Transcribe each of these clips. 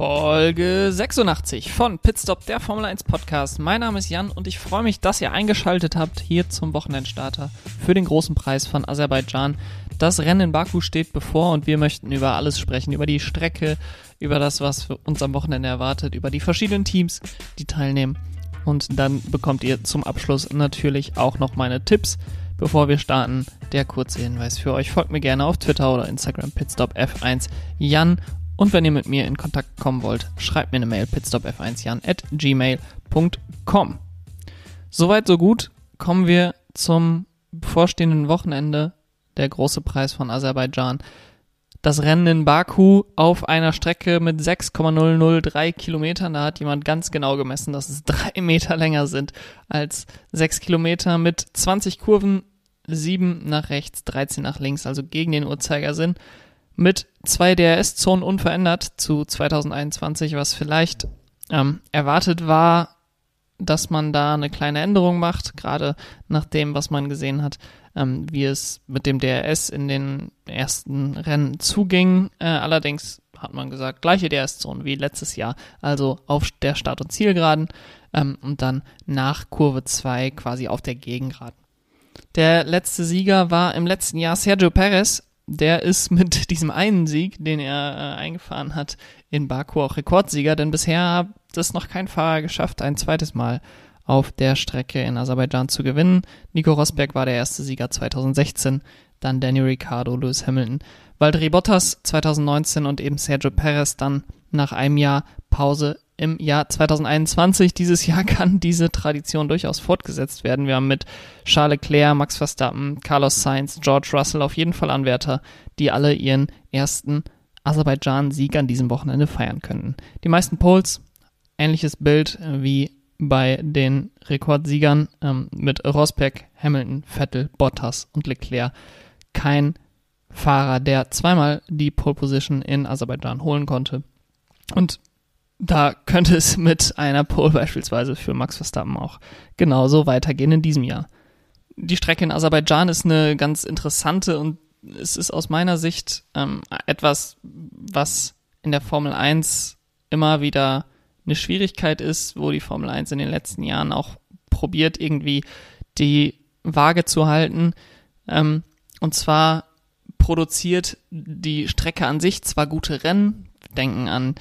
Folge 86 von Pitstop, der Formel 1 Podcast. Mein Name ist Jan und ich freue mich, dass ihr eingeschaltet habt hier zum Wochenendstarter für den großen Preis von Aserbaidschan. Das Rennen in Baku steht bevor und wir möchten über alles sprechen, über die Strecke, über das, was uns am Wochenende erwartet, über die verschiedenen Teams, die teilnehmen. Und dann bekommt ihr zum Abschluss natürlich auch noch meine Tipps. Bevor wir starten, der kurze Hinweis für euch. Folgt mir gerne auf Twitter oder Instagram pitstopf1 Jan und wenn ihr mit mir in Kontakt kommen wollt, schreibt mir eine Mail pitstopf1jan at gmail.com. Soweit, so gut. Kommen wir zum bevorstehenden Wochenende, der große Preis von Aserbaidschan. Das Rennen in Baku auf einer Strecke mit 6,003 Kilometern. Da hat jemand ganz genau gemessen, dass es drei Meter länger sind als sechs Kilometer mit 20 Kurven, sieben nach rechts, 13 nach links, also gegen den Uhrzeigersinn mit zwei DRS-Zonen unverändert zu 2021, was vielleicht ähm, erwartet war, dass man da eine kleine Änderung macht, gerade nach dem, was man gesehen hat, ähm, wie es mit dem DRS in den ersten Rennen zuging. Äh, allerdings hat man gesagt, gleiche DRS-Zonen wie letztes Jahr, also auf der Start- und Zielgeraden ähm, und dann nach Kurve 2 quasi auf der Gegengraden. Der letzte Sieger war im letzten Jahr Sergio Perez, der ist mit diesem einen Sieg, den er äh, eingefahren hat, in Baku auch Rekordsieger, denn bisher hat es noch kein Fahrer geschafft, ein zweites Mal auf der Strecke in Aserbaidschan zu gewinnen. Nico Rosberg war der erste Sieger 2016, dann Danny Ricciardo, Lewis Hamilton, Valtteri Bottas 2019 und eben Sergio Perez dann nach einem Jahr Pause im Jahr 2021. Dieses Jahr kann diese Tradition durchaus fortgesetzt werden. Wir haben mit Charles Leclerc, Max Verstappen, Carlos Sainz, George Russell auf jeden Fall Anwärter, die alle ihren ersten Aserbaidschan-Sieg an diesem Wochenende feiern könnten. Die meisten Polls, ähnliches Bild wie bei den Rekordsiegern ähm, mit Rosberg, Hamilton, Vettel, Bottas und Leclerc. Kein Fahrer, der zweimal die Pole Position in Aserbaidschan holen konnte. Und da könnte es mit einer Pole beispielsweise für Max Verstappen auch genauso weitergehen in diesem Jahr. Die Strecke in Aserbaidschan ist eine ganz interessante und es ist aus meiner Sicht ähm, etwas, was in der Formel 1 immer wieder eine Schwierigkeit ist, wo die Formel 1 in den letzten Jahren auch probiert, irgendwie die Waage zu halten. Ähm, und zwar produziert die Strecke an sich zwar gute Rennen, denken an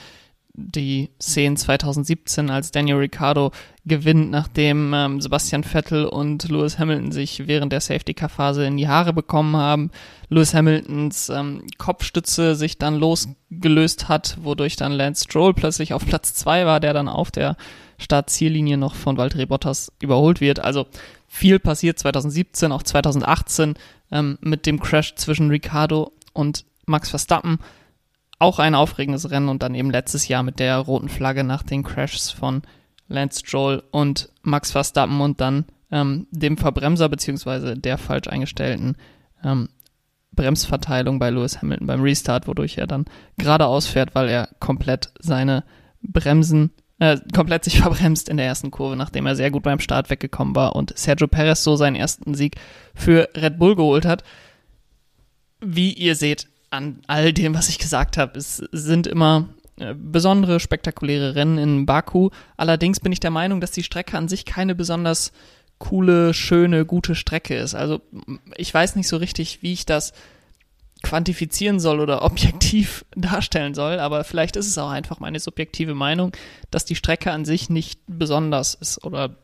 die Szenen 2017, als Daniel Ricciardo gewinnt, nachdem ähm, Sebastian Vettel und Lewis Hamilton sich während der Safety-Car-Phase in die Haare bekommen haben. Lewis Hamiltons ähm, Kopfstütze sich dann losgelöst hat, wodurch dann Lance Stroll plötzlich auf Platz zwei war, der dann auf der Start-Ziellinie noch von Valtteri Bottas überholt wird. Also viel passiert 2017, auch 2018 ähm, mit dem Crash zwischen Ricciardo und Max Verstappen auch ein aufregendes Rennen und dann eben letztes Jahr mit der roten Flagge nach den Crashs von Lance Stroll und Max Verstappen und dann ähm, dem Verbremser beziehungsweise der falsch eingestellten ähm, Bremsverteilung bei Lewis Hamilton beim Restart, wodurch er dann geradeaus fährt, weil er komplett seine Bremsen, äh, komplett sich verbremst in der ersten Kurve, nachdem er sehr gut beim Start weggekommen war und Sergio Perez so seinen ersten Sieg für Red Bull geholt hat. Wie ihr seht, an all dem, was ich gesagt habe. Es sind immer äh, besondere, spektakuläre Rennen in Baku. Allerdings bin ich der Meinung, dass die Strecke an sich keine besonders coole, schöne, gute Strecke ist. Also ich weiß nicht so richtig, wie ich das quantifizieren soll oder objektiv darstellen soll, aber vielleicht ist es auch einfach meine subjektive Meinung, dass die Strecke an sich nicht besonders ist oder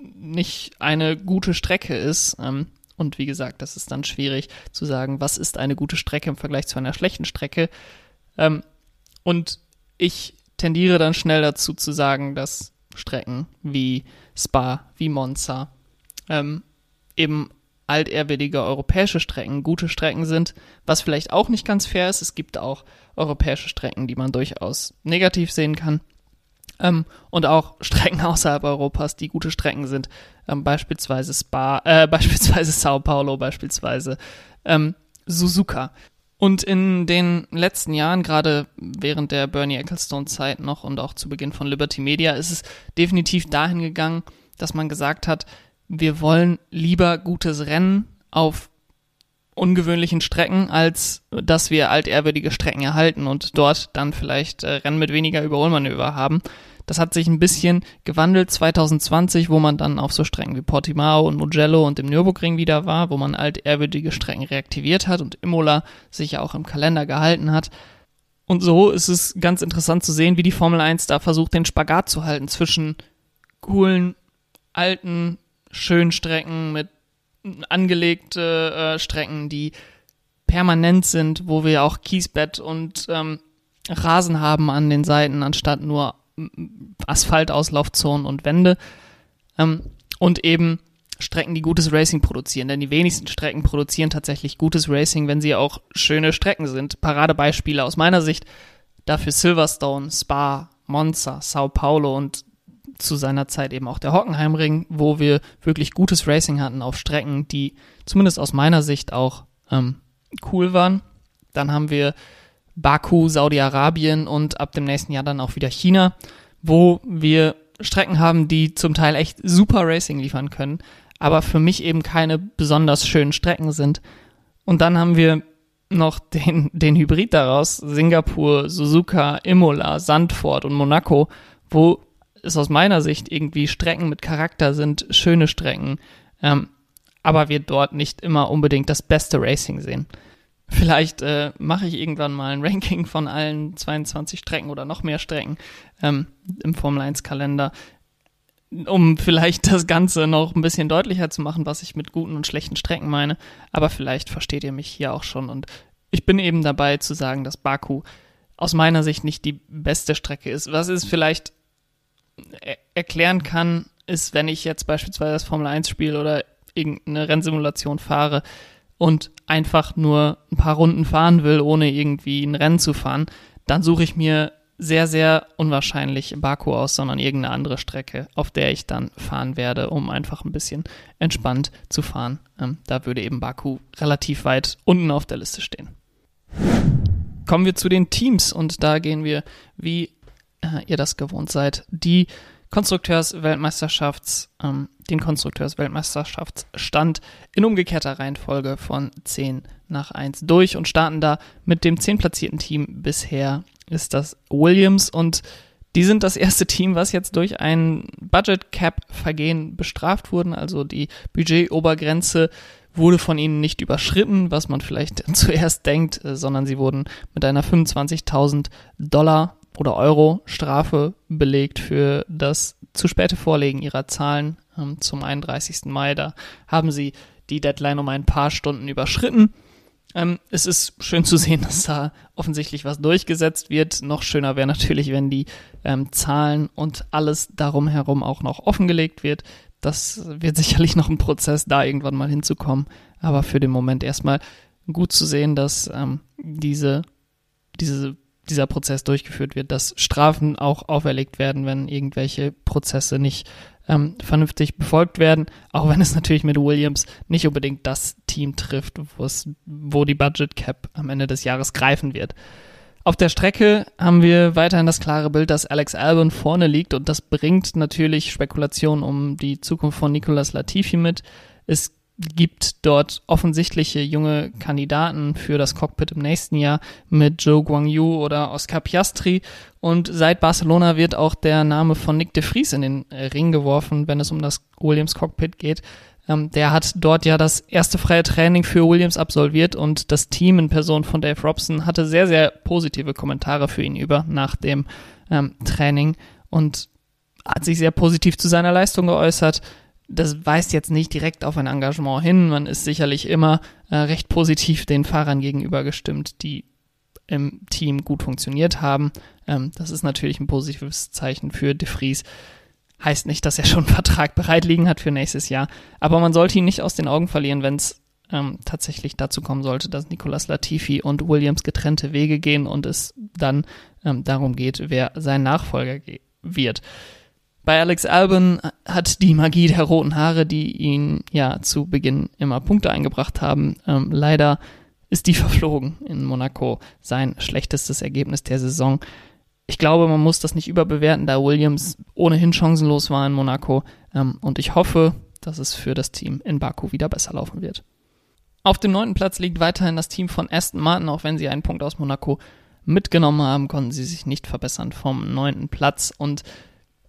nicht eine gute Strecke ist. Ähm, und wie gesagt, das ist dann schwierig zu sagen, was ist eine gute Strecke im Vergleich zu einer schlechten Strecke. Ähm, und ich tendiere dann schnell dazu zu sagen, dass Strecken wie Spa, wie Monza, ähm, eben altehrwürdige europäische Strecken gute Strecken sind, was vielleicht auch nicht ganz fair ist. Es gibt auch europäische Strecken, die man durchaus negativ sehen kann. Ähm, und auch Strecken außerhalb Europas, die gute Strecken sind, ähm, beispielsweise Spa, äh, beispielsweise Sao Paulo, beispielsweise ähm, Suzuka. Und in den letzten Jahren, gerade während der Bernie Ecclestone-Zeit noch und auch zu Beginn von Liberty Media, ist es definitiv dahin gegangen, dass man gesagt hat, wir wollen lieber gutes Rennen auf ungewöhnlichen Strecken, als dass wir altehrwürdige Strecken erhalten und dort dann vielleicht äh, Rennen mit weniger Überholmanöver haben. Das hat sich ein bisschen gewandelt 2020, wo man dann auf so Strecken wie Portimao und Mugello und dem Nürburgring wieder war, wo man altehrwürdige Strecken reaktiviert hat und Imola sich ja auch im Kalender gehalten hat. Und so ist es ganz interessant zu sehen, wie die Formel 1 da versucht, den Spagat zu halten zwischen coolen, alten, schönen Strecken mit angelegte äh, Strecken, die permanent sind, wo wir auch Kiesbett und ähm, Rasen haben an den Seiten, anstatt nur Asphaltauslaufzonen und Wände. Ähm, und eben Strecken, die gutes Racing produzieren. Denn die wenigsten Strecken produzieren tatsächlich gutes Racing, wenn sie auch schöne Strecken sind. Paradebeispiele aus meiner Sicht dafür Silverstone, Spa, Monza, Sao Paulo und zu seiner Zeit eben auch der Hockenheimring, wo wir wirklich gutes Racing hatten auf Strecken, die zumindest aus meiner Sicht auch ähm, cool waren. Dann haben wir Baku, Saudi-Arabien und ab dem nächsten Jahr dann auch wieder China, wo wir Strecken haben, die zum Teil echt super Racing liefern können, aber für mich eben keine besonders schönen Strecken sind. Und dann haben wir noch den, den Hybrid daraus, Singapur, Suzuka, Imola, Sandford und Monaco, wo es aus meiner Sicht irgendwie Strecken mit Charakter sind, schöne Strecken, ähm, aber wir dort nicht immer unbedingt das beste Racing sehen. Vielleicht äh, mache ich irgendwann mal ein Ranking von allen 22 Strecken oder noch mehr Strecken ähm, im Formel 1 Kalender, um vielleicht das Ganze noch ein bisschen deutlicher zu machen, was ich mit guten und schlechten Strecken meine. Aber vielleicht versteht ihr mich hier auch schon. Und ich bin eben dabei zu sagen, dass Baku aus meiner Sicht nicht die beste Strecke ist. Was es vielleicht er erklären kann, ist, wenn ich jetzt beispielsweise das Formel 1 spiele oder irgendeine Rennsimulation fahre, und einfach nur ein paar Runden fahren will, ohne irgendwie ein Rennen zu fahren, dann suche ich mir sehr, sehr unwahrscheinlich Baku aus, sondern irgendeine andere Strecke, auf der ich dann fahren werde, um einfach ein bisschen entspannt zu fahren. Ähm, da würde eben Baku relativ weit unten auf der Liste stehen. Kommen wir zu den Teams und da gehen wir, wie äh, ihr das gewohnt seid, die Konstrukteursweltmeisterschafts, ähm, den Konstrukteursweltmeisterschaftsstand in umgekehrter Reihenfolge von 10 nach 1 durch und starten da mit dem 10 platzierten Team. Bisher ist das Williams und die sind das erste Team, was jetzt durch ein Budget Cap Vergehen bestraft wurden. Also die Budgetobergrenze wurde von ihnen nicht überschritten, was man vielleicht zuerst denkt, äh, sondern sie wurden mit einer 25.000 Dollar oder Euro Strafe belegt für das zu späte Vorlegen ihrer Zahlen ähm, zum 31. Mai. Da haben sie die Deadline um ein paar Stunden überschritten. Ähm, es ist schön zu sehen, dass da offensichtlich was durchgesetzt wird. Noch schöner wäre natürlich, wenn die ähm, Zahlen und alles darum herum auch noch offengelegt wird. Das wird sicherlich noch ein Prozess, da irgendwann mal hinzukommen. Aber für den Moment erstmal gut zu sehen, dass ähm, diese, diese dieser Prozess durchgeführt wird, dass Strafen auch auferlegt werden, wenn irgendwelche Prozesse nicht ähm, vernünftig befolgt werden, auch wenn es natürlich mit Williams nicht unbedingt das Team trifft, wo die Budget Cap am Ende des Jahres greifen wird. Auf der Strecke haben wir weiterhin das klare Bild, dass Alex Albon vorne liegt und das bringt natürlich Spekulationen um die Zukunft von Nicolas Latifi mit. Es gibt dort offensichtliche junge Kandidaten für das Cockpit im nächsten Jahr mit Joe Guangyu oder Oscar Piastri. Und seit Barcelona wird auch der Name von Nick de Vries in den Ring geworfen, wenn es um das Williams Cockpit geht. Ähm, der hat dort ja das erste freie Training für Williams absolviert und das Team in Person von Dave Robson hatte sehr, sehr positive Kommentare für ihn über nach dem ähm, Training und hat sich sehr positiv zu seiner Leistung geäußert das weist jetzt nicht direkt auf ein Engagement hin. Man ist sicherlich immer äh, recht positiv den Fahrern gegenüber gestimmt, die im Team gut funktioniert haben. Ähm, das ist natürlich ein positives Zeichen für De Vries. Heißt nicht, dass er schon einen Vertrag bereit liegen hat für nächstes Jahr. Aber man sollte ihn nicht aus den Augen verlieren, wenn es ähm, tatsächlich dazu kommen sollte, dass Nicolas Latifi und Williams getrennte Wege gehen und es dann ähm, darum geht, wer sein Nachfolger wird. Bei Alex Albon hat die Magie der roten Haare, die ihn ja zu Beginn immer Punkte eingebracht haben, ähm, leider ist die verflogen in Monaco. Sein schlechtestes Ergebnis der Saison. Ich glaube, man muss das nicht überbewerten, da Williams ohnehin chancenlos war in Monaco. Ähm, und ich hoffe, dass es für das Team in Baku wieder besser laufen wird. Auf dem neunten Platz liegt weiterhin das Team von Aston Martin, auch wenn sie einen Punkt aus Monaco mitgenommen haben, konnten sie sich nicht verbessern vom neunten Platz und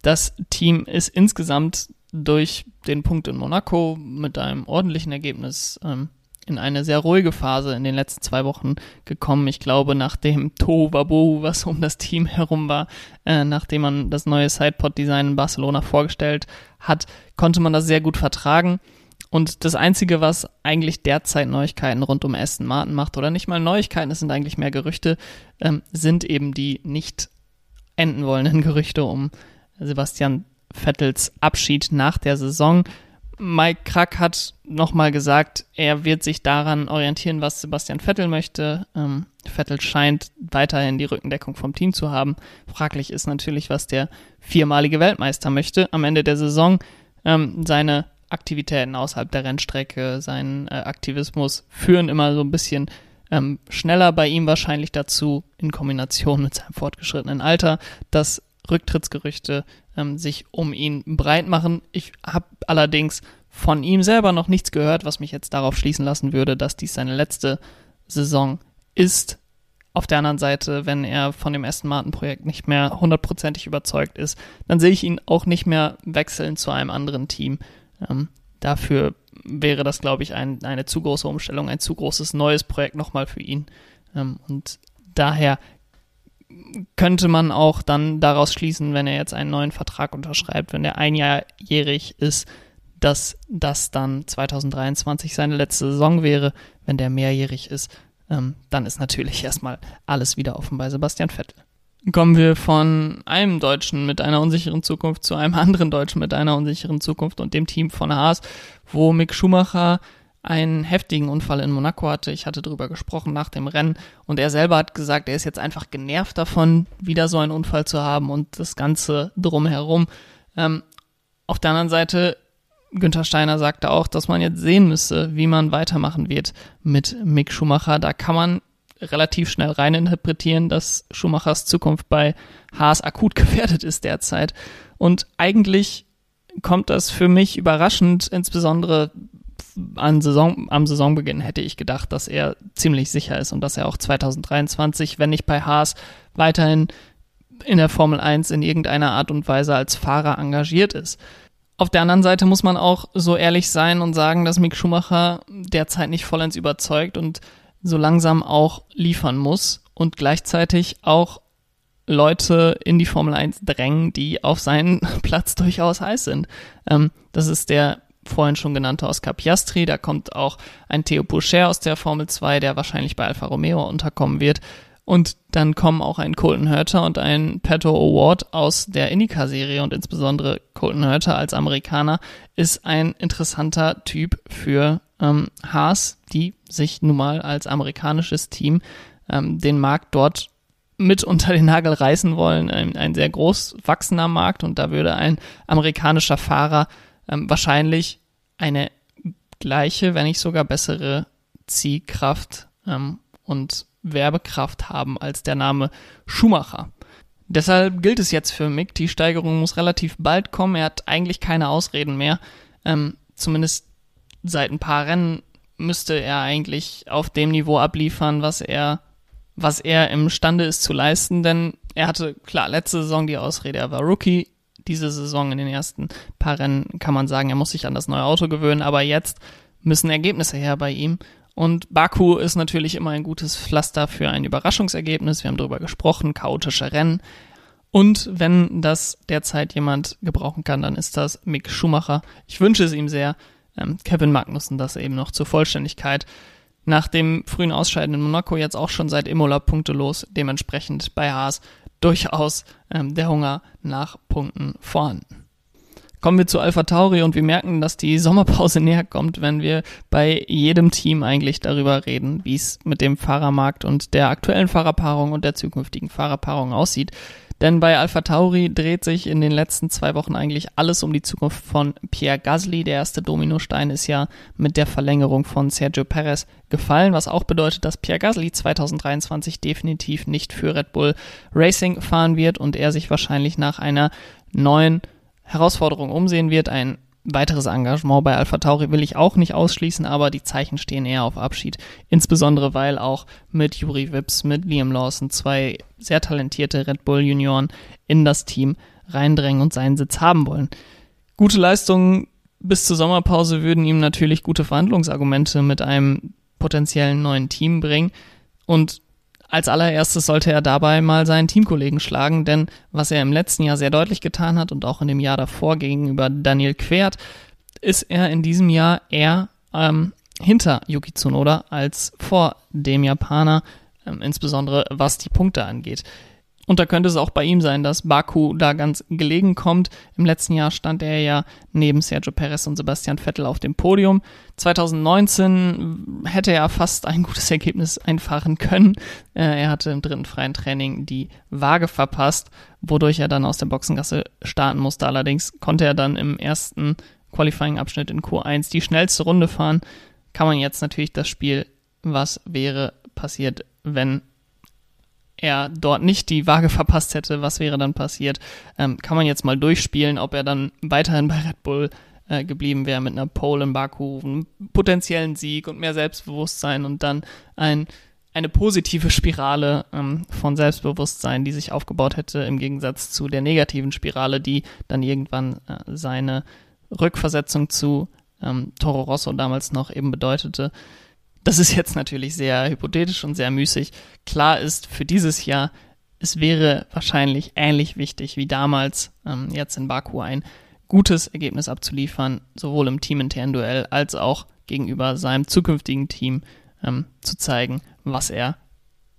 das Team ist insgesamt durch den Punkt in Monaco mit einem ordentlichen Ergebnis ähm, in eine sehr ruhige Phase in den letzten zwei Wochen gekommen. Ich glaube, nach dem Tohuwabohu, was um das Team herum war, äh, nachdem man das neue Sidepod-Design in Barcelona vorgestellt hat, konnte man das sehr gut vertragen. Und das Einzige, was eigentlich derzeit Neuigkeiten rund um Aston Martin macht, oder nicht mal Neuigkeiten, es sind eigentlich mehr Gerüchte, ähm, sind eben die nicht enden wollenden Gerüchte um Sebastian Vettels Abschied nach der Saison. Mike Krack hat nochmal gesagt, er wird sich daran orientieren, was Sebastian Vettel möchte. Ähm, Vettel scheint weiterhin die Rückendeckung vom Team zu haben. Fraglich ist natürlich, was der viermalige Weltmeister möchte am Ende der Saison. Ähm, seine Aktivitäten außerhalb der Rennstrecke, sein äh, Aktivismus führen immer so ein bisschen ähm, schneller bei ihm wahrscheinlich dazu, in Kombination mit seinem fortgeschrittenen Alter, dass Rücktrittsgerüchte ähm, sich um ihn breit machen. Ich habe allerdings von ihm selber noch nichts gehört, was mich jetzt darauf schließen lassen würde, dass dies seine letzte Saison ist. Auf der anderen Seite, wenn er von dem Aston Martin Projekt nicht mehr hundertprozentig überzeugt ist, dann sehe ich ihn auch nicht mehr wechseln zu einem anderen Team. Ähm, dafür wäre das, glaube ich, ein, eine zu große Umstellung, ein zu großes neues Projekt nochmal für ihn. Ähm, und daher könnte man auch dann daraus schließen, wenn er jetzt einen neuen Vertrag unterschreibt, wenn er einjährig ist, dass das dann 2023 seine letzte Saison wäre. Wenn der mehrjährig ist, ähm, dann ist natürlich erstmal alles wieder offen bei Sebastian Vettel. Kommen wir von einem Deutschen mit einer unsicheren Zukunft zu einem anderen Deutschen mit einer unsicheren Zukunft und dem Team von Haas, wo Mick Schumacher einen heftigen Unfall in Monaco hatte. Ich hatte darüber gesprochen nach dem Rennen und er selber hat gesagt, er ist jetzt einfach genervt davon, wieder so einen Unfall zu haben und das Ganze drumherum. Ähm, auf der anderen Seite, Günther Steiner sagte auch, dass man jetzt sehen müsse, wie man weitermachen wird mit Mick Schumacher. Da kann man relativ schnell reininterpretieren, dass Schumachers Zukunft bei Haas akut gefährdet ist derzeit. Und eigentlich kommt das für mich überraschend, insbesondere an Saison, am Saisonbeginn hätte ich gedacht, dass er ziemlich sicher ist und dass er auch 2023, wenn nicht bei Haas, weiterhin in der Formel 1 in irgendeiner Art und Weise als Fahrer engagiert ist. Auf der anderen Seite muss man auch so ehrlich sein und sagen, dass Mick Schumacher derzeit nicht vollends überzeugt und so langsam auch liefern muss und gleichzeitig auch Leute in die Formel 1 drängen, die auf seinen Platz durchaus heiß sind. Ähm, das ist der vorhin schon genannte Oscar Piastri, da kommt auch ein Theo Pourchaire aus der Formel 2, der wahrscheinlich bei Alfa Romeo unterkommen wird. Und dann kommen auch ein Colton Hurter und ein Pato Award aus der Indica-Serie und insbesondere Colton Hurter als Amerikaner ist ein interessanter Typ für ähm, Haas, die sich nun mal als amerikanisches Team ähm, den Markt dort mit unter den Nagel reißen wollen. Ein, ein sehr groß wachsender Markt und da würde ein amerikanischer Fahrer ähm, wahrscheinlich eine gleiche, wenn nicht sogar bessere Ziehkraft ähm, und Werbekraft haben als der Name Schumacher. Deshalb gilt es jetzt für Mick, die Steigerung muss relativ bald kommen. Er hat eigentlich keine Ausreden mehr. Ähm, zumindest seit ein paar Rennen müsste er eigentlich auf dem Niveau abliefern, was er, was er imstande ist zu leisten, denn er hatte klar letzte Saison die Ausrede, er war Rookie, diese Saison in den ersten paar Rennen kann man sagen, er muss sich an das neue Auto gewöhnen, aber jetzt müssen Ergebnisse her bei ihm. Und Baku ist natürlich immer ein gutes Pflaster für ein Überraschungsergebnis. Wir haben darüber gesprochen, chaotische Rennen. Und wenn das derzeit jemand gebrauchen kann, dann ist das Mick Schumacher. Ich wünsche es ihm sehr. Ähm, Kevin Magnussen das eben noch zur Vollständigkeit. Nach dem frühen Ausscheiden in Monaco jetzt auch schon seit Imola punktelos, dementsprechend bei Haas durchaus ähm, der Hunger nach Punkten vorhanden. Kommen wir zu Alpha Tauri und wir merken, dass die Sommerpause näher kommt, wenn wir bei jedem Team eigentlich darüber reden, wie es mit dem Fahrermarkt und der aktuellen Fahrerpaarung und der zukünftigen Fahrerpaarung aussieht. Denn bei Alpha Tauri dreht sich in den letzten zwei Wochen eigentlich alles um die Zukunft von Pierre Gasly. Der erste Dominostein ist ja mit der Verlängerung von Sergio Perez gefallen, was auch bedeutet, dass Pierre Gasly 2023 definitiv nicht für Red Bull Racing fahren wird und er sich wahrscheinlich nach einer neuen Herausforderung umsehen wird. Ein weiteres Engagement bei Alpha Tauri will ich auch nicht ausschließen, aber die Zeichen stehen eher auf Abschied. Insbesondere weil auch mit Juri Wips, mit Liam Lawson zwei sehr talentierte Red Bull Junioren in das Team reindrängen und seinen Sitz haben wollen. Gute Leistungen bis zur Sommerpause würden ihm natürlich gute Verhandlungsargumente mit einem potenziellen neuen Team bringen. Und als allererstes sollte er dabei mal seinen Teamkollegen schlagen, denn was er im letzten Jahr sehr deutlich getan hat und auch in dem Jahr davor gegenüber Daniel Quert, ist er in diesem Jahr eher ähm, hinter Yuki Tsunoda als vor dem Japaner, ähm, insbesondere was die Punkte angeht. Und da könnte es auch bei ihm sein, dass Baku da ganz gelegen kommt. Im letzten Jahr stand er ja neben Sergio Perez und Sebastian Vettel auf dem Podium. 2019 hätte er fast ein gutes Ergebnis einfahren können. Äh, er hatte im dritten freien Training die Waage verpasst, wodurch er dann aus der Boxengasse starten musste. Allerdings konnte er dann im ersten Qualifying-Abschnitt in Q1 die schnellste Runde fahren. Kann man jetzt natürlich das Spiel, was wäre passiert, wenn er dort nicht die Waage verpasst hätte, was wäre dann passiert? Ähm, kann man jetzt mal durchspielen, ob er dann weiterhin bei Red Bull äh, geblieben wäre mit einer Pole in Baku, einem potenziellen Sieg und mehr Selbstbewusstsein und dann ein, eine positive Spirale ähm, von Selbstbewusstsein, die sich aufgebaut hätte, im Gegensatz zu der negativen Spirale, die dann irgendwann äh, seine Rückversetzung zu ähm, Toro Rosso damals noch eben bedeutete. Das ist jetzt natürlich sehr hypothetisch und sehr müßig. Klar ist für dieses Jahr, es wäre wahrscheinlich ähnlich wichtig wie damals ähm, jetzt in Baku ein gutes Ergebnis abzuliefern, sowohl im teaminternen Duell als auch gegenüber seinem zukünftigen Team ähm, zu zeigen, was er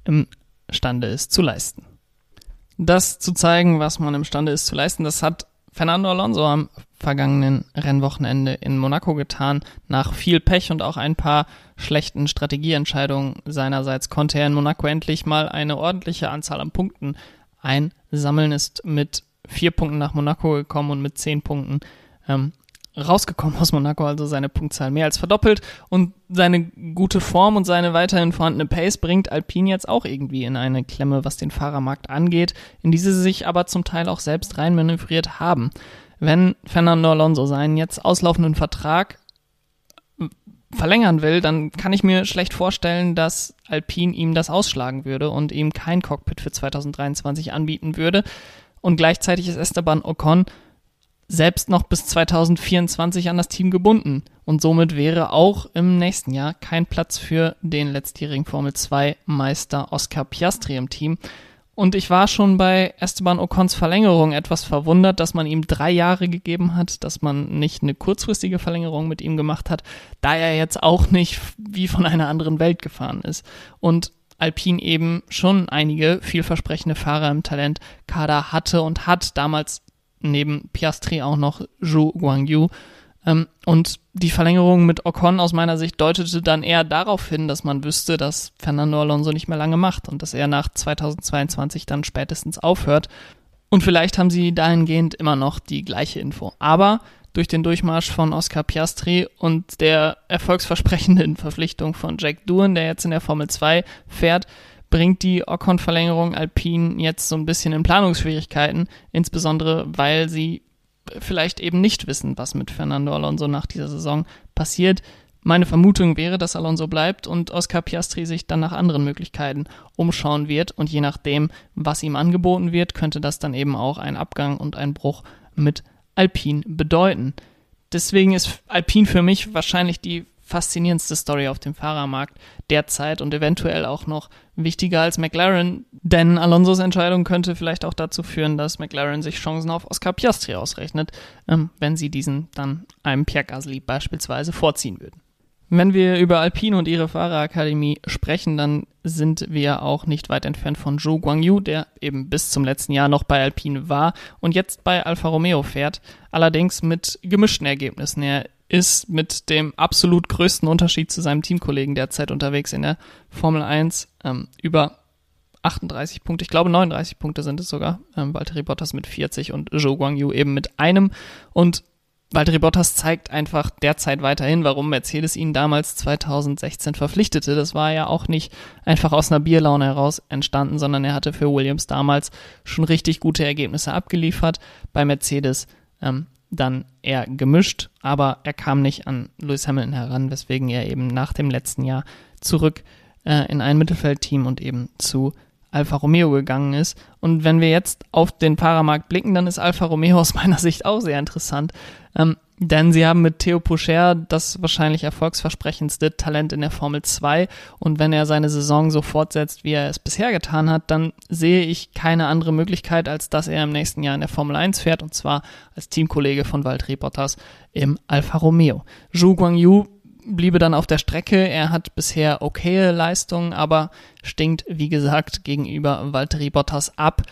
imstande ist zu leisten. Das zu zeigen, was man imstande ist zu leisten, das hat Fernando Alonso am vergangenen Rennwochenende in Monaco getan. Nach viel Pech und auch ein paar schlechten Strategieentscheidungen seinerseits konnte er in Monaco endlich mal eine ordentliche Anzahl an Punkten einsammeln, ist mit vier Punkten nach Monaco gekommen und mit zehn Punkten ähm, rausgekommen aus Monaco, also seine Punktzahl mehr als verdoppelt und seine gute Form und seine weiterhin vorhandene Pace bringt Alpine jetzt auch irgendwie in eine Klemme, was den Fahrermarkt angeht, in die sie sich aber zum Teil auch selbst reinmanövriert haben. Wenn Fernando Alonso seinen jetzt auslaufenden Vertrag verlängern will, dann kann ich mir schlecht vorstellen, dass Alpine ihm das ausschlagen würde und ihm kein Cockpit für 2023 anbieten würde. Und gleichzeitig ist Esteban Ocon selbst noch bis 2024 an das Team gebunden. Und somit wäre auch im nächsten Jahr kein Platz für den letztjährigen Formel 2 Meister Oscar Piastri im Team. Und ich war schon bei Esteban Ocons Verlängerung etwas verwundert, dass man ihm drei Jahre gegeben hat, dass man nicht eine kurzfristige Verlängerung mit ihm gemacht hat, da er jetzt auch nicht wie von einer anderen Welt gefahren ist. Und Alpine eben schon einige vielversprechende Fahrer im Talentkader hatte und hat damals neben Piastri auch noch Zhou Guangyu. Ähm, und die Verlängerung mit Ocon aus meiner Sicht deutete dann eher darauf hin, dass man wüsste, dass Fernando Alonso nicht mehr lange macht und dass er nach 2022 dann spätestens aufhört. Und vielleicht haben sie dahingehend immer noch die gleiche Info. Aber durch den Durchmarsch von Oscar Piastri und der erfolgsversprechenden Verpflichtung von Jack Doohan, der jetzt in der Formel 2 fährt, bringt die Ocon-Verlängerung Alpine jetzt so ein bisschen in Planungsschwierigkeiten, insbesondere weil sie vielleicht eben nicht wissen, was mit Fernando Alonso nach dieser Saison passiert. Meine Vermutung wäre, dass Alonso bleibt und Oscar Piastri sich dann nach anderen Möglichkeiten umschauen wird und je nachdem, was ihm angeboten wird, könnte das dann eben auch ein Abgang und ein Bruch mit Alpine bedeuten. Deswegen ist Alpine für mich wahrscheinlich die faszinierendste Story auf dem Fahrermarkt derzeit und eventuell auch noch wichtiger als McLaren, denn Alonsos Entscheidung könnte vielleicht auch dazu führen, dass McLaren sich Chancen auf Oscar Piastri ausrechnet, ähm, wenn sie diesen dann einem Pierre Gasly beispielsweise vorziehen würden. Wenn wir über Alpine und ihre Fahrerakademie sprechen, dann sind wir auch nicht weit entfernt von Zhou Guangyu, der eben bis zum letzten Jahr noch bei Alpine war und jetzt bei Alfa Romeo fährt, allerdings mit gemischten Ergebnissen. Er ist mit dem absolut größten Unterschied zu seinem Teamkollegen derzeit unterwegs in der Formel 1 ähm, über 38 Punkte, ich glaube 39 Punkte sind es sogar. Ähm, Valtteri Bottas mit 40 und Zhou Guangyu eben mit einem. Und Valtteri Bottas zeigt einfach derzeit weiterhin, warum Mercedes ihn damals 2016 verpflichtete. Das war ja auch nicht einfach aus einer Bierlaune heraus entstanden, sondern er hatte für Williams damals schon richtig gute Ergebnisse abgeliefert. Bei Mercedes ähm, dann eher gemischt, aber er kam nicht an Lewis Hamilton heran, weswegen er eben nach dem letzten Jahr zurück äh, in ein Mittelfeldteam und eben zu Alfa Romeo gegangen ist. Und wenn wir jetzt auf den Fahrermarkt blicken, dann ist Alfa Romeo aus meiner Sicht auch sehr interessant. Ähm, denn sie haben mit Theo Poucher das wahrscheinlich erfolgsversprechendste Talent in der Formel 2. Und wenn er seine Saison so fortsetzt, wie er es bisher getan hat, dann sehe ich keine andere Möglichkeit, als dass er im nächsten Jahr in der Formel 1 fährt. Und zwar als Teamkollege von Valtteri Bottas im Alfa Romeo. Zhu Guangyu bliebe dann auf der Strecke. Er hat bisher okaye Leistungen, aber stinkt, wie gesagt, gegenüber Valtteri Bottas ab.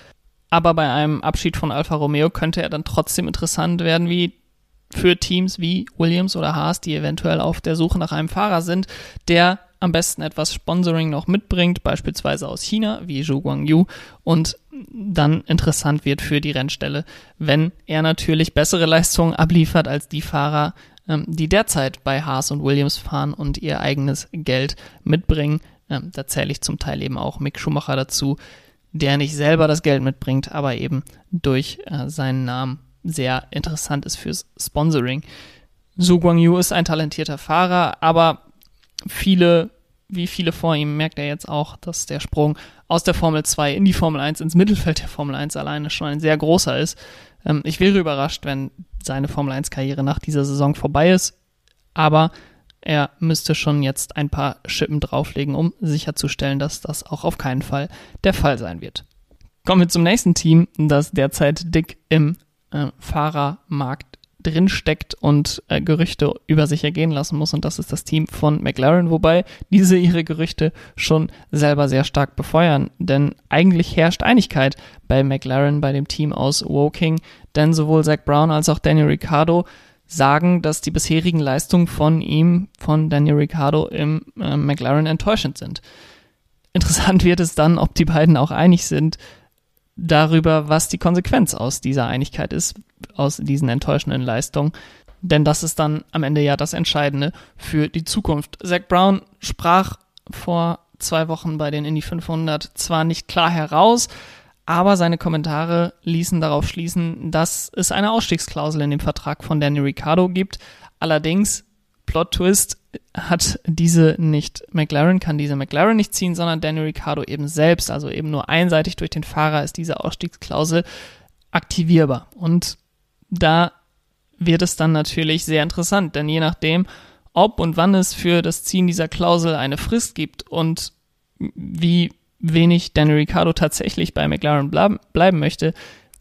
Aber bei einem Abschied von Alfa Romeo könnte er dann trotzdem interessant werden, wie für Teams wie Williams oder Haas, die eventuell auf der Suche nach einem Fahrer sind, der am besten etwas Sponsoring noch mitbringt, beispielsweise aus China, wie Zhou Guangyu, und dann interessant wird für die Rennstelle, wenn er natürlich bessere Leistungen abliefert als die Fahrer, ähm, die derzeit bei Haas und Williams fahren und ihr eigenes Geld mitbringen. Ähm, da zähle ich zum Teil eben auch Mick Schumacher dazu, der nicht selber das Geld mitbringt, aber eben durch äh, seinen Namen sehr interessant ist fürs Sponsoring. Su Guangyu ist ein talentierter Fahrer, aber viele, wie viele vor ihm, merkt er jetzt auch, dass der Sprung aus der Formel 2 in die Formel 1, ins Mittelfeld der Formel 1 alleine schon ein sehr großer ist. Ähm, ich wäre überrascht, wenn seine Formel 1-Karriere nach dieser Saison vorbei ist, aber er müsste schon jetzt ein paar Schippen drauflegen, um sicherzustellen, dass das auch auf keinen Fall der Fall sein wird. Kommen wir zum nächsten Team, das derzeit dick im äh, Fahrermarkt drinsteckt und äh, Gerüchte über sich ergehen lassen muss. Und das ist das Team von McLaren, wobei diese ihre Gerüchte schon selber sehr stark befeuern. Denn eigentlich herrscht Einigkeit bei McLaren, bei dem Team aus Woking. Denn sowohl Zach Brown als auch Daniel Ricciardo sagen, dass die bisherigen Leistungen von ihm, von Daniel Ricciardo im äh, McLaren enttäuschend sind. Interessant wird es dann, ob die beiden auch einig sind, darüber, was die Konsequenz aus dieser Einigkeit ist, aus diesen enttäuschenden Leistungen. Denn das ist dann am Ende ja das Entscheidende für die Zukunft. Zach Brown sprach vor zwei Wochen bei den Indy 500 zwar nicht klar heraus, aber seine Kommentare ließen darauf schließen, dass es eine Ausstiegsklausel in dem Vertrag von Danny Ricciardo gibt. Allerdings, Plot Twist, hat diese nicht McLaren, kann diese McLaren nicht ziehen, sondern Daniel Ricciardo eben selbst, also eben nur einseitig durch den Fahrer ist diese Ausstiegsklausel aktivierbar. Und da wird es dann natürlich sehr interessant, denn je nachdem, ob und wann es für das Ziehen dieser Klausel eine Frist gibt und wie wenig Daniel Ricciardo tatsächlich bei McLaren bleiben möchte,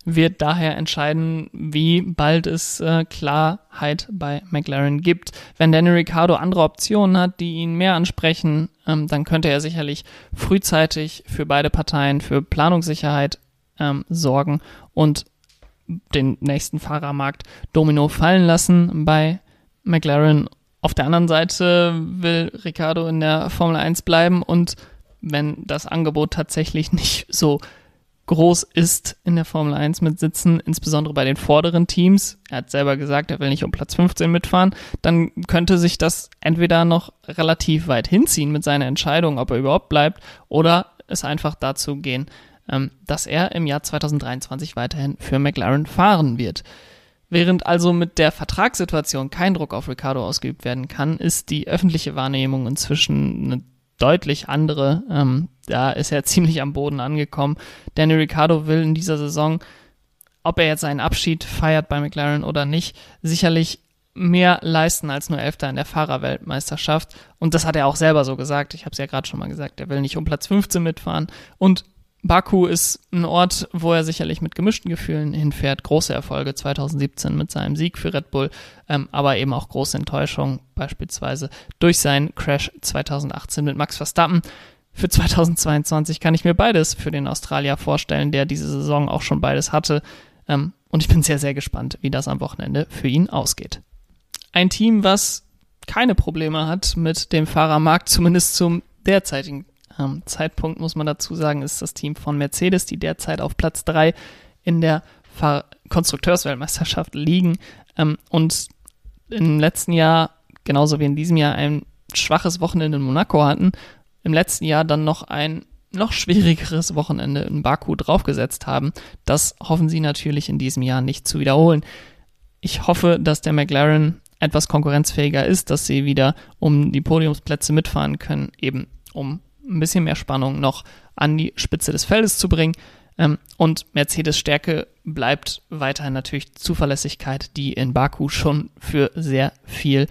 wird daher entscheiden, wie bald es äh, Klarheit bei McLaren gibt. Wenn Daniel Ricciardo andere Optionen hat, die ihn mehr ansprechen, ähm, dann könnte er sicherlich frühzeitig für beide Parteien für Planungssicherheit ähm, sorgen und den nächsten Fahrermarkt Domino fallen lassen bei McLaren. Auf der anderen Seite will Ricciardo in der Formel 1 bleiben und wenn das Angebot tatsächlich nicht so groß ist in der Formel 1 mit Sitzen, insbesondere bei den vorderen Teams. Er hat selber gesagt, er will nicht um Platz 15 mitfahren. Dann könnte sich das entweder noch relativ weit hinziehen mit seiner Entscheidung, ob er überhaupt bleibt, oder es einfach dazu gehen, ähm, dass er im Jahr 2023 weiterhin für McLaren fahren wird. Während also mit der Vertragssituation kein Druck auf Ricardo ausgeübt werden kann, ist die öffentliche Wahrnehmung inzwischen eine deutlich andere. Ähm, da ist er ziemlich am Boden angekommen. Danny Ricciardo will in dieser Saison, ob er jetzt seinen Abschied feiert bei McLaren oder nicht, sicherlich mehr leisten als nur Elfter in der Fahrerweltmeisterschaft. Und das hat er auch selber so gesagt. Ich habe es ja gerade schon mal gesagt. Er will nicht um Platz 15 mitfahren. Und Baku ist ein Ort, wo er sicherlich mit gemischten Gefühlen hinfährt. Große Erfolge 2017 mit seinem Sieg für Red Bull, ähm, aber eben auch große Enttäuschungen, beispielsweise durch seinen Crash 2018 mit Max Verstappen. Für 2022 kann ich mir beides für den Australier vorstellen, der diese Saison auch schon beides hatte. Ähm, und ich bin sehr, sehr gespannt, wie das am Wochenende für ihn ausgeht. Ein Team, was keine Probleme hat mit dem Fahrermarkt, zumindest zum derzeitigen ähm, Zeitpunkt, muss man dazu sagen, ist das Team von Mercedes, die derzeit auf Platz 3 in der Fahr Konstrukteursweltmeisterschaft liegen ähm, und im letzten Jahr, genauso wie in diesem Jahr, ein schwaches Wochenende in Monaco hatten, im letzten Jahr dann noch ein noch schwierigeres Wochenende in Baku draufgesetzt haben. Das hoffen sie natürlich in diesem Jahr nicht zu wiederholen. ich hoffe, dass der McLaren etwas konkurrenzfähiger ist, dass sie wieder um die Podiumsplätze mitfahren können, eben um ein bisschen mehr Spannung noch an die Spitze des Feldes zu bringen. Ähm, und Mercedes Stärke bleibt weiterhin natürlich Zuverlässigkeit, die in Baku schon für sehr viel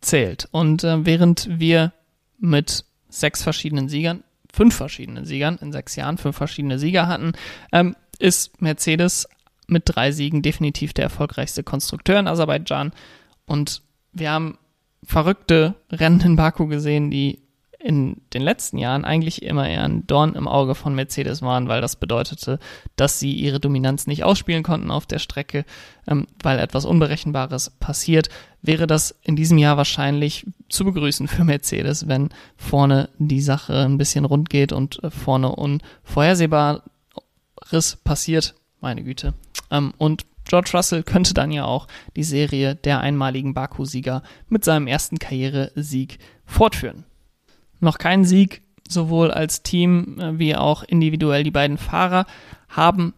zählt. Und äh, während wir mit sechs verschiedenen Siegern, fünf verschiedenen Siegern in sechs Jahren, fünf verschiedene Sieger hatten, ähm, ist Mercedes mit drei Siegen definitiv der erfolgreichste Konstrukteur in Aserbaidschan. Und wir haben verrückte Rennen in Baku gesehen, die in den letzten Jahren eigentlich immer eher ein Dorn im Auge von Mercedes waren, weil das bedeutete, dass sie ihre Dominanz nicht ausspielen konnten auf der Strecke, ähm, weil etwas Unberechenbares passiert, wäre das in diesem Jahr wahrscheinlich zu begrüßen für Mercedes, wenn vorne die Sache ein bisschen rund geht und äh, vorne Unvorhersehbares passiert. Meine Güte. Ähm, und George Russell könnte dann ja auch die Serie der einmaligen Baku-Sieger mit seinem ersten Karrieresieg fortführen noch keinen Sieg, sowohl als Team äh, wie auch individuell. Die beiden Fahrer haben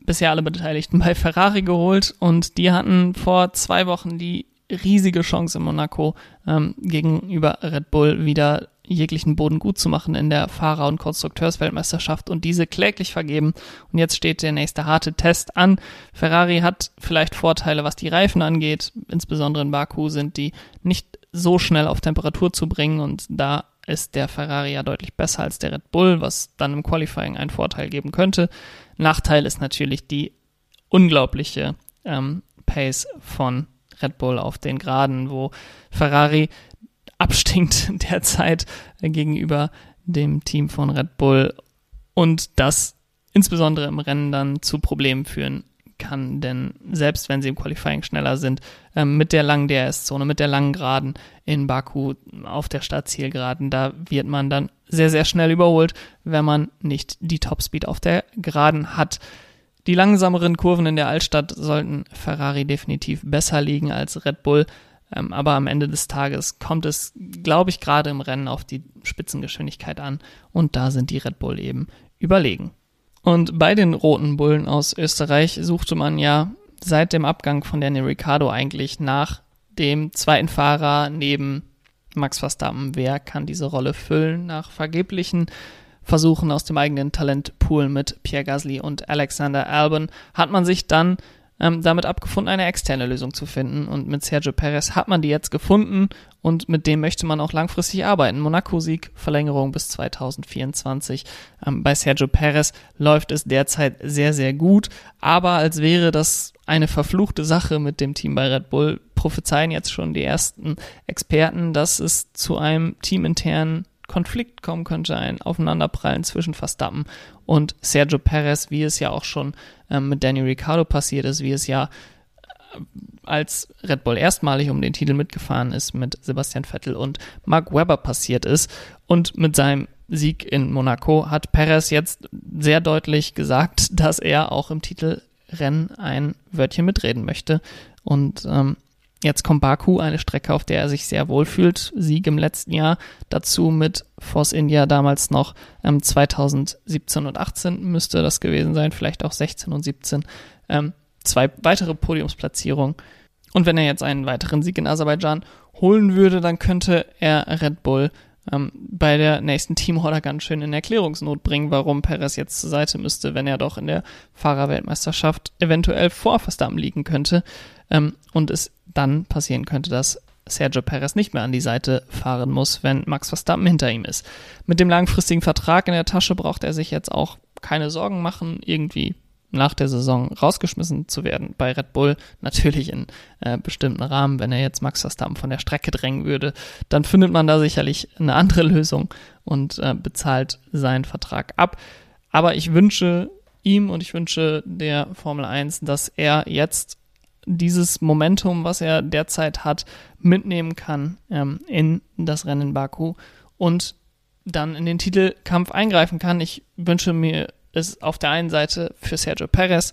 bisher alle Beteiligten bei Ferrari geholt und die hatten vor zwei Wochen die riesige Chance in Monaco ähm, gegenüber Red Bull wieder jeglichen Boden gut zu machen in der Fahrer- und Konstrukteursweltmeisterschaft und diese kläglich vergeben. Und jetzt steht der nächste harte Test an. Ferrari hat vielleicht Vorteile, was die Reifen angeht. Insbesondere in Baku sind die nicht so schnell auf Temperatur zu bringen und da ist der Ferrari ja deutlich besser als der Red Bull, was dann im Qualifying einen Vorteil geben könnte. Nachteil ist natürlich die unglaubliche ähm, Pace von Red Bull auf den Geraden, wo Ferrari abstinkt derzeit gegenüber dem Team von Red Bull und das insbesondere im Rennen dann zu Problemen führen kann, denn selbst wenn sie im Qualifying schneller sind, ähm, mit der langen DRS-Zone, mit der langen Geraden in Baku auf der Startzielgeraden, da wird man dann sehr, sehr schnell überholt, wenn man nicht die Topspeed auf der Geraden hat. Die langsameren Kurven in der Altstadt sollten Ferrari definitiv besser liegen als Red Bull. Ähm, aber am Ende des Tages kommt es, glaube ich, gerade im Rennen auf die Spitzengeschwindigkeit an. Und da sind die Red Bull eben überlegen. Und bei den roten Bullen aus Österreich suchte man ja seit dem Abgang von Daniel Ricciardo eigentlich nach dem zweiten Fahrer neben Max Verstappen. Wer kann diese Rolle füllen? Nach vergeblichen Versuchen aus dem eigenen Talentpool mit Pierre Gasly und Alexander Albon hat man sich dann ähm, damit abgefunden, eine externe Lösung zu finden. Und mit Sergio Perez hat man die jetzt gefunden und mit dem möchte man auch langfristig arbeiten. Monaco-Sieg, Verlängerung bis 2024. Ähm, bei Sergio Perez läuft es derzeit sehr, sehr gut, aber als wäre das eine verfluchte Sache mit dem Team bei Red Bull, prophezeien jetzt schon die ersten Experten, dass es zu einem teaminternen Konflikt kommen könnte, ein Aufeinanderprallen zwischen Verstappen und Sergio Perez, wie es ja auch schon ähm, mit Danny Ricciardo passiert ist, wie es ja äh, als Red Bull erstmalig um den Titel mitgefahren ist mit Sebastian Vettel und Mark Webber passiert ist. Und mit seinem Sieg in Monaco hat Perez jetzt sehr deutlich gesagt, dass er auch im Titelrennen ein Wörtchen mitreden möchte. Und ähm, Jetzt kommt Baku, eine Strecke, auf der er sich sehr wohl fühlt. Sieg im letzten Jahr. Dazu mit Force India damals noch ähm, 2017 und 18 müsste das gewesen sein, vielleicht auch 16 und 17. Ähm, zwei weitere Podiumsplatzierungen. Und wenn er jetzt einen weiteren Sieg in Aserbaidschan holen würde, dann könnte er Red Bull ähm, bei der nächsten Teamorder ganz schön in Erklärungsnot bringen, warum Perez jetzt zur Seite müsste, wenn er doch in der Fahrerweltmeisterschaft eventuell vor Verstappen liegen könnte. Ähm, und es dann passieren könnte, dass Sergio Perez nicht mehr an die Seite fahren muss, wenn Max Verstappen hinter ihm ist. Mit dem langfristigen Vertrag in der Tasche braucht er sich jetzt auch keine Sorgen machen, irgendwie nach der Saison rausgeschmissen zu werden bei Red Bull. Natürlich in äh, bestimmten Rahmen. Wenn er jetzt Max Verstappen von der Strecke drängen würde, dann findet man da sicherlich eine andere Lösung und äh, bezahlt seinen Vertrag ab. Aber ich wünsche ihm und ich wünsche der Formel 1, dass er jetzt dieses Momentum, was er derzeit hat, mitnehmen kann ähm, in das Rennen in Baku und dann in den Titelkampf eingreifen kann. Ich wünsche mir es auf der einen Seite für Sergio Perez,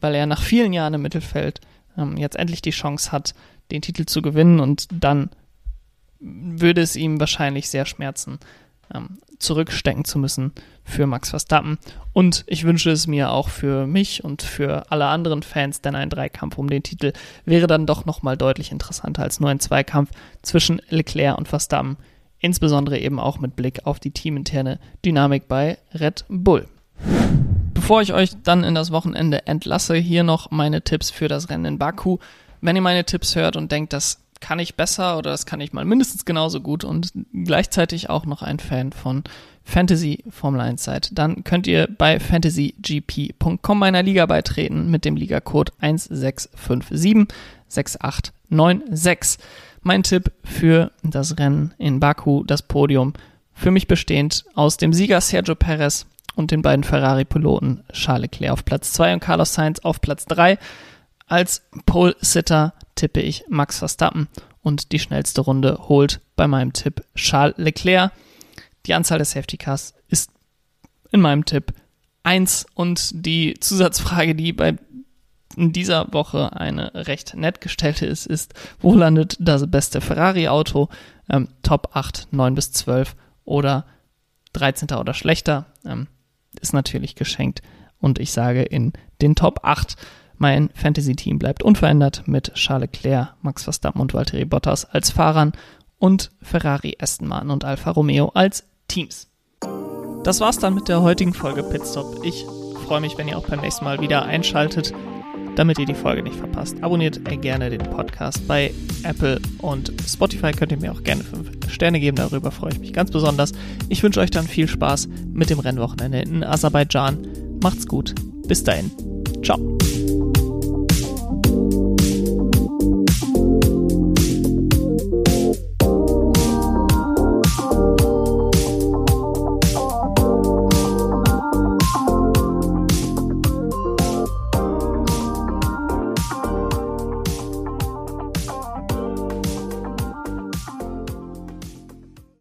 weil er nach vielen Jahren im Mittelfeld ähm, jetzt endlich die Chance hat, den Titel zu gewinnen und dann würde es ihm wahrscheinlich sehr schmerzen, ähm, zurückstecken zu müssen für Max Verstappen. Und ich wünsche es mir auch für mich und für alle anderen Fans, denn ein Dreikampf um den Titel wäre dann doch nochmal deutlich interessanter als nur ein Zweikampf zwischen Leclerc und Verstappen. Insbesondere eben auch mit Blick auf die teaminterne Dynamik bei Red Bull. Bevor ich euch dann in das Wochenende entlasse, hier noch meine Tipps für das Rennen in Baku. Wenn ihr meine Tipps hört und denkt, das kann ich besser oder das kann ich mal mindestens genauso gut und gleichzeitig auch noch ein Fan von Fantasy Formel 1 seid, dann könnt ihr bei fantasygp.com meiner Liga beitreten mit dem Ligacode 16576896. Mein Tipp für das Rennen in Baku, das Podium, für mich bestehend aus dem Sieger Sergio Perez und den beiden Ferrari-Piloten Charles Leclerc auf Platz 2 und Carlos Sainz auf Platz 3. Als Pole-Sitter tippe ich Max Verstappen und die schnellste Runde holt bei meinem Tipp Charles Leclerc. Die Anzahl der Safety Cars ist in meinem Tipp 1 und die Zusatzfrage, die bei in dieser Woche eine recht nett gestellte ist, ist, wo landet das beste Ferrari-Auto? Ähm, Top 8, 9 bis 12 oder 13. oder schlechter? Ähm, ist natürlich geschenkt. Und ich sage in den Top 8 mein Fantasy-Team bleibt unverändert mit Charles Leclerc, Max Verstappen und Valtteri Bottas als Fahrern und Ferrari, Aston Martin und Alfa Romeo als Teams. Das war's dann mit der heutigen Folge Pitstop. Ich freue mich, wenn ihr auch beim nächsten Mal wieder einschaltet, damit ihr die Folge nicht verpasst. Abonniert gerne den Podcast bei Apple und Spotify. Könnt ihr mir auch gerne 5 Sterne geben, darüber freue ich mich ganz besonders. Ich wünsche euch dann viel Spaß mit dem Rennwochenende in Aserbaidschan. Macht's gut. Bis dahin. Ciao.